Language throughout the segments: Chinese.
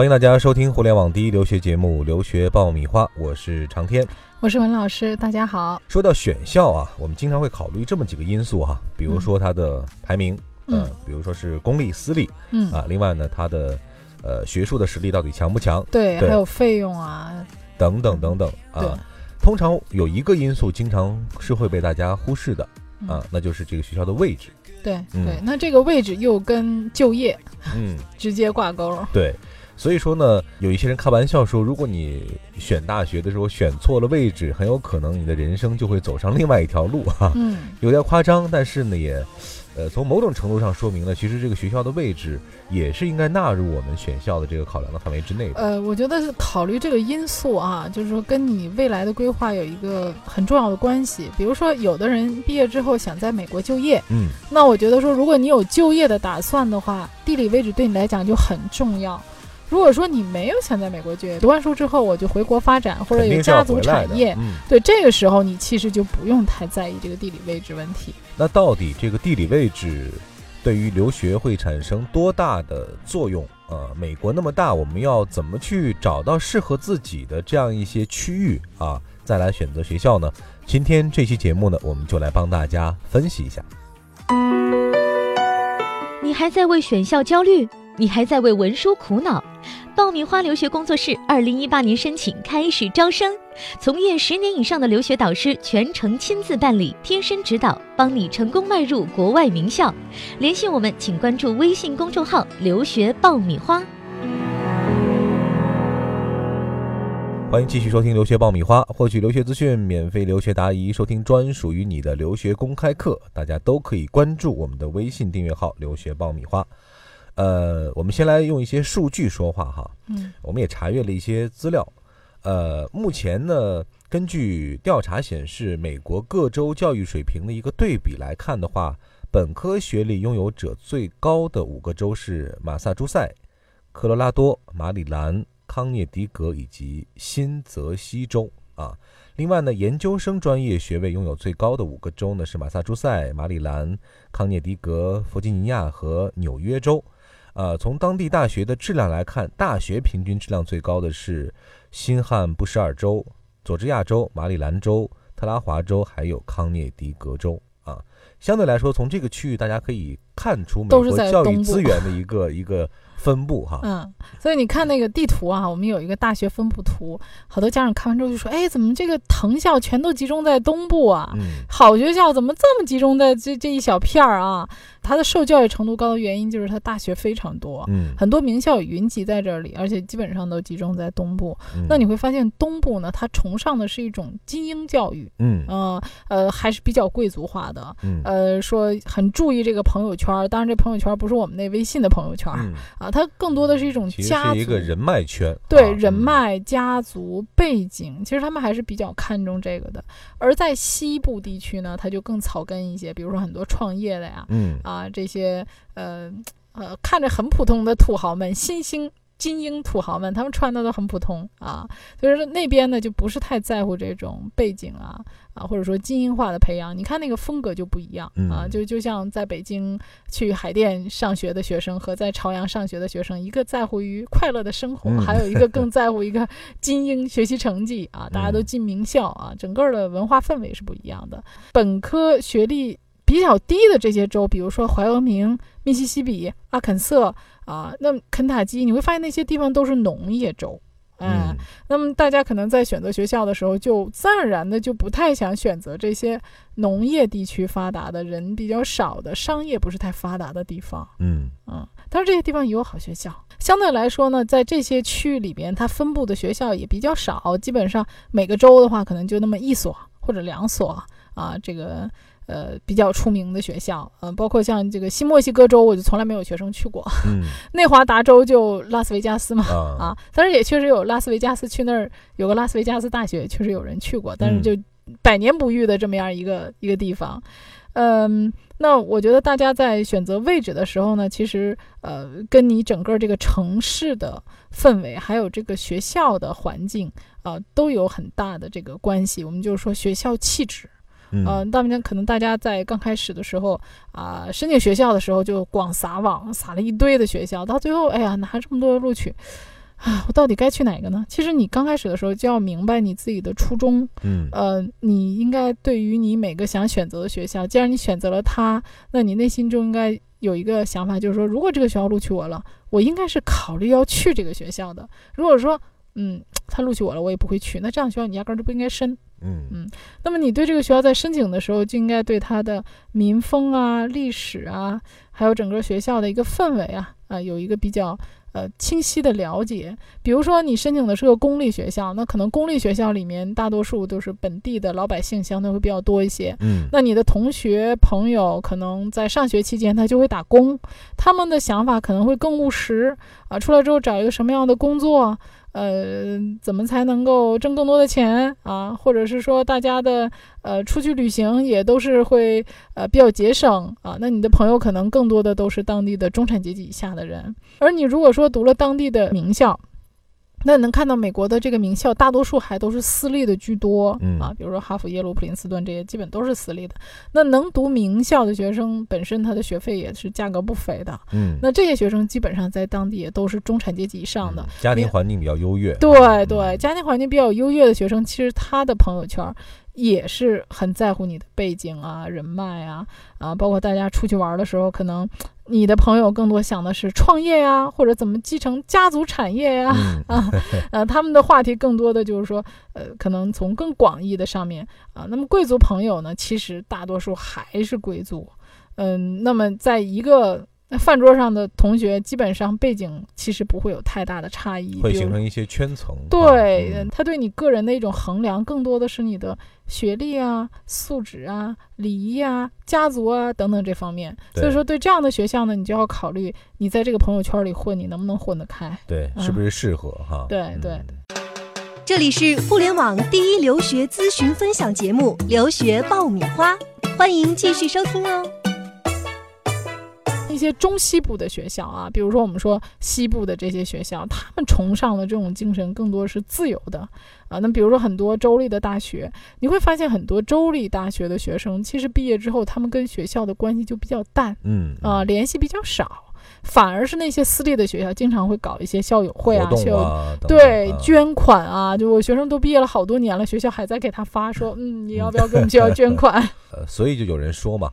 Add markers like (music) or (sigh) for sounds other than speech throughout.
欢迎大家收听互联网第一留学节目《留学爆米花》，我是长天，我是文老师，大家好。说到选校啊，我们经常会考虑这么几个因素哈，比如说它的排名，嗯，比如说是公立、私立，嗯啊，另外呢，它的呃学术的实力到底强不强？对，还有费用啊，等等等等啊。通常有一个因素经常是会被大家忽视的啊，那就是这个学校的位置。对对，那这个位置又跟就业嗯 (laughs) 直接挂钩。对，所以说呢，有一些人开玩笑说，如果你选大学的时候选错了位置，很有可能你的人生就会走上另外一条路哈。嗯，(laughs) 有点夸张，但是呢也。呃，从某种程度上说明了，其实这个学校的位置也是应该纳入我们选校的这个考量的范围之内的。呃，我觉得是考虑这个因素啊，就是说跟你未来的规划有一个很重要的关系。比如说，有的人毕业之后想在美国就业，嗯，那我觉得说，如果你有就业的打算的话，地理位置对你来讲就很重要。如果说你没有想在美国就业，读完书之后我就回国发展，或者有家族产业，对这个时候你其实就不用太在意这个地理位置问题。那到底这个地理位置对于留学会产生多大的作用？呃，美国那么大，我们要怎么去找到适合自己的这样一些区域啊，再来选择学校呢？今天这期节目呢，我们就来帮大家分析一下。你还在为选校焦虑？你还在为文书苦恼？爆米花留学工作室二零一八年申请开始招生，从业十年以上的留学导师全程亲自办理，贴身指导，帮你成功迈入国外名校。联系我们，请关注微信公众号“留学爆米花”。欢迎继续收听《留学爆米花》，获取留学资讯、免费留学答疑、收听专属于你的留学公开课，大家都可以关注我们的微信订阅号“留学爆米花”。呃，我们先来用一些数据说话哈。嗯，我们也查阅了一些资料。呃，目前呢，根据调查显示，美国各州教育水平的一个对比来看的话，本科学历拥有者最高的五个州是马萨诸塞、科罗拉多、马里兰、康涅狄格以及新泽西州啊。另外呢，研究生专业学位拥有最高的五个州呢是马萨诸塞、马里兰、康涅狄格、弗吉尼亚和纽约州。呃，从当地大学的质量来看，大学平均质量最高的是新罕布什尔州、佐治亚州、马里兰州、特拉华州，还有康涅狄格州啊。相对来说，从这个区域大家可以看出美国教育资源的一个 (laughs) 一个。分布哈，嗯，所以你看那个地图啊，我们有一个大学分布图，好多家长看完之后就说，哎，怎么这个藤校全都集中在东部啊？好学校怎么这么集中在这这一小片儿啊？它的受教育程度高的原因就是它大学非常多，嗯，很多名校云集在这里，而且基本上都集中在东部。那你会发现东部呢，它崇尚的是一种精英教育，嗯，呃呃，还是比较贵族化的，嗯，呃，说很注意这个朋友圈，当然这朋友圈不是我们那微信的朋友圈啊。它更多的是一种家族，一个人脉圈，对人脉、家族背景，其实他们还是比较看重这个的。而在西部地区呢，它就更草根一些，比如说很多创业的呀，嗯啊这些呃呃看着很普通的土豪们，新兴。精英土豪们，他们穿的都很普通啊，所以说那边呢就不是太在乎这种背景啊啊，或者说精英化的培养。你看那个风格就不一样啊，就就像在北京去海淀上学的学生和在朝阳上学的学生，一个在乎于快乐的生活，还有一个更在乎一个精英学习成绩啊，(laughs) 大家都进名校啊，整个的文化氛围是不一样的。本科学历比较低的这些州，比如说怀俄明、密西西比、阿肯色。啊，那肯塔基你会发现那些地方都是农业州，嗯，那么大家可能在选择学校的时候，就自然而然的就不太想选择这些农业地区发达的人比较少的商业不是太发达的地方，嗯嗯，但是这些地方也有好学校，相对来说呢，在这些区域里边，它分布的学校也比较少，基本上每个州的话可能就那么一所或者两所啊，这个。呃，比较出名的学校，呃，包括像这个新墨西哥州，我就从来没有学生去过。(laughs) 嗯，内华达州就拉斯维加斯嘛，啊，但是也确实有拉斯维加斯去那儿有个拉斯维加斯大学，确实有人去过，但是就百年不遇的这么样一个一个地方。嗯，那我觉得大家在选择位置的时候呢，其实呃，跟你整个这个城市的氛围，还有这个学校的环境啊，都有很大的这个关系。我们就是说学校气质。嗯，大家可能大家在刚开始的时候啊，申请学校的时候就广撒网，撒了一堆的学校，到最后，哎呀，拿这么多录取，啊，我到底该去哪个呢？其实你刚开始的时候就要明白你自己的初衷，嗯，呃，你应该对于你每个想选择的学校，既然你选择了它，那你内心中应该有一个想法，就是说，如果这个学校录取我了，我应该是考虑要去这个学校的。如果说，嗯，他录取我了，我也不会去，那这样学校你压根儿就不应该申。嗯嗯，那么你对这个学校在申请的时候，就应该对它的民风啊、历史啊，还有整个学校的一个氛围啊，啊，有一个比较。呃，清晰的了解，比如说你申请的是个公立学校，那可能公立学校里面大多数都是本地的老百姓，相对会比较多一些。嗯，那你的同学朋友可能在上学期间他就会打工，他们的想法可能会更务实啊，出来之后找一个什么样的工作。呃，怎么才能够挣更多的钱啊？或者是说，大家的呃出去旅行也都是会呃比较节省啊？那你的朋友可能更多的都是当地的中产阶级以下的人，而你如果说读了当地的名校。那能看到美国的这个名校，大多数还都是私立的居多，嗯啊，比如说哈佛、耶鲁、普林斯顿这些，基本都是私立的。那能读名校的学生，本身他的学费也是价格不菲的，嗯，那这些学生基本上在当地也都是中产阶级以上的，家庭环境比较优越。对对，家庭环境比较优越的学生，其实他的朋友圈。也是很在乎你的背景啊、人脉啊，啊，包括大家出去玩的时候，可能你的朋友更多想的是创业呀，或者怎么继承家族产业呀，啊，呃，他们的话题更多的就是说，呃，可能从更广义的上面啊，那么贵族朋友呢，其实大多数还是贵族，嗯，那么在一个。那饭桌上的同学基本上背景其实不会有太大的差异，会形成一些圈层。对他对你个人的一种衡量，更多的是你的学历啊、素质啊、礼仪啊、家族啊等等这方面。所以说，对这样的学校呢，你就要考虑你在这个朋友圈里混，你能不能混得开？对，是不是适合哈？对对。这里是互联网第一留学咨询分享节目《留学爆米花》，欢迎继续收听哦。一些中西部的学校啊，比如说我们说西部的这些学校，他们崇尚的这种精神更多是自由的啊。那比如说很多州立的大学，你会发现很多州立大学的学生，其实毕业之后他们跟学校的关系就比较淡，嗯啊，联系比较少。反而是那些私立的学校，经常会搞一些校友会啊，校对捐款啊，就我学生都毕业了好多年了，学校还在给他发说，嗯，你要不要给我们学校捐款？(laughs) 呃，所以就有人说嘛。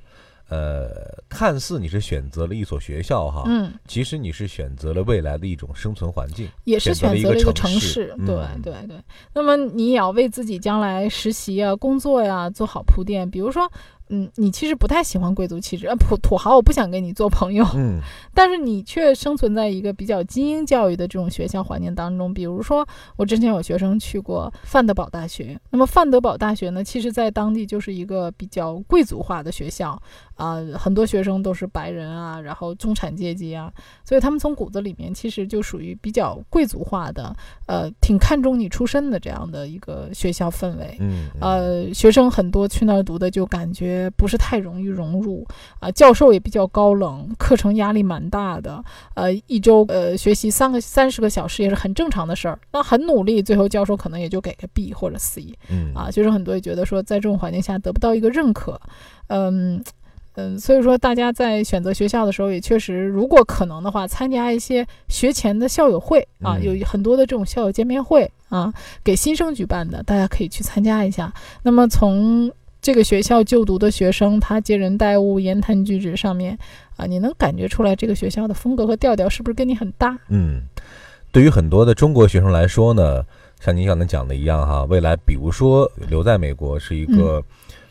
呃，看似你是选择了一所学校哈，嗯，其实你是选择了未来的一种生存环境，也是选择了一个城市，对对对。那么你也要为自己将来实习啊、工作呀做好铺垫，比如说。嗯，你其实不太喜欢贵族气质，呃，土土豪，我不想跟你做朋友。嗯，但是你却生存在一个比较精英教育的这种学校环境当中。比如说，我之前有学生去过范德堡大学，那么范德堡大学呢，其实在当地就是一个比较贵族化的学校啊，很多学生都是白人啊，然后中产阶级啊，所以他们从骨子里面其实就属于比较贵族化的，呃，挺看重你出身的这样的一个学校氛围。嗯，呃，学生很多去那儿读的就感觉。不是太容易融入啊，教授也比较高冷，课程压力蛮大的。呃，一周呃学习三个三十个小时也是很正常的事儿。那很努力，最后教授可能也就给个 B 或者 C。嗯啊，学生很多也觉得说，在这种环境下得不到一个认可。嗯嗯，所以说大家在选择学校的时候，也确实如果可能的话，参加一些学前的校友会啊，有很多的这种校友见面会啊，给新生举办的，大家可以去参加一下。那么从这个学校就读的学生，他接人待物、言谈举止上面，啊，你能感觉出来这个学校的风格和调调是不是跟你很搭？嗯，对于很多的中国学生来说呢，像您刚才讲的一样哈，未来比如说留在美国是一个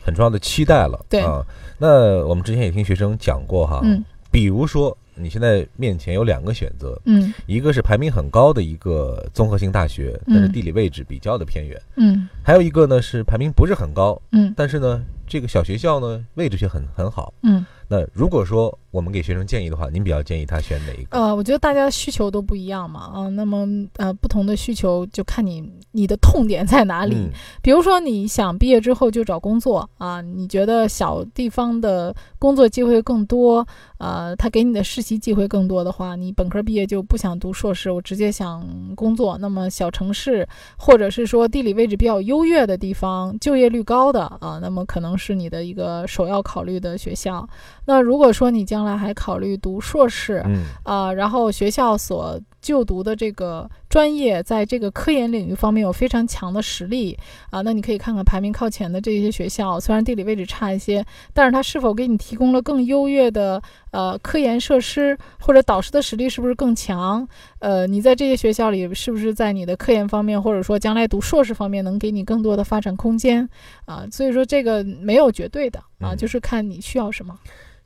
很重要的期待了。对啊，那我们之前也听学生讲过哈，嗯，比如说。你现在面前有两个选择，嗯，一个是排名很高的一个综合性大学，但是地理位置比较的偏远，嗯，还有一个呢是排名不是很高，嗯，但是呢这个小学校呢位置却很很好，嗯。那如果说我们给学生建议的话，您比较建议他选哪一个？呃，我觉得大家需求都不一样嘛，啊，那么呃，不同的需求就看你你的痛点在哪里。比如说你想毕业之后就找工作啊，你觉得小地方的工作机会更多，呃，他给你的实习机会更多的话，你本科毕业就不想读硕士，我直接想工作。那么小城市或者是说地理位置比较优越的地方，就业率高的啊，那么可能是你的一个首要考虑的学校。那如果说你将来还考虑读硕士，嗯啊，然后学校所就读的这个专业在这个科研领域方面有非常强的实力啊，那你可以看看排名靠前的这些学校，虽然地理位置差一些，但是它是否给你提供了更优越的呃科研设施，或者导师的实力是不是更强？呃，你在这些学校里是不是在你的科研方面，或者说将来读硕士方面能给你更多的发展空间啊？所以说这个没有绝对的啊，就是看你需要什么。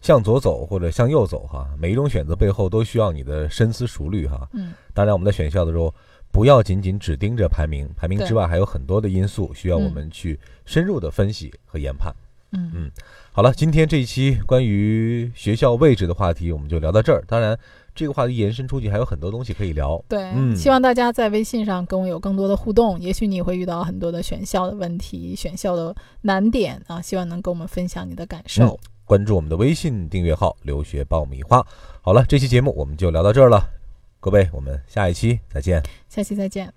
向左走或者向右走，哈，每一种选择背后都需要你的深思熟虑，哈。嗯。当然，我们在选校的时候，不要仅仅只盯着排名，排名之外还有很多的因素需要我们去深入的分析和研判。嗯嗯。好了，今天这一期关于学校位置的话题，我们就聊到这儿。当然，这个话题延伸出去还有很多东西可以聊。对，嗯希望大家在微信上跟我有更多的互动。也许你会遇到很多的选校的问题、选校的难点啊，希望能跟我们分享你的感受。关注我们的微信订阅号“留学爆米花”。好了，这期节目我们就聊到这儿了，各位，我们下一期再见。下期再见。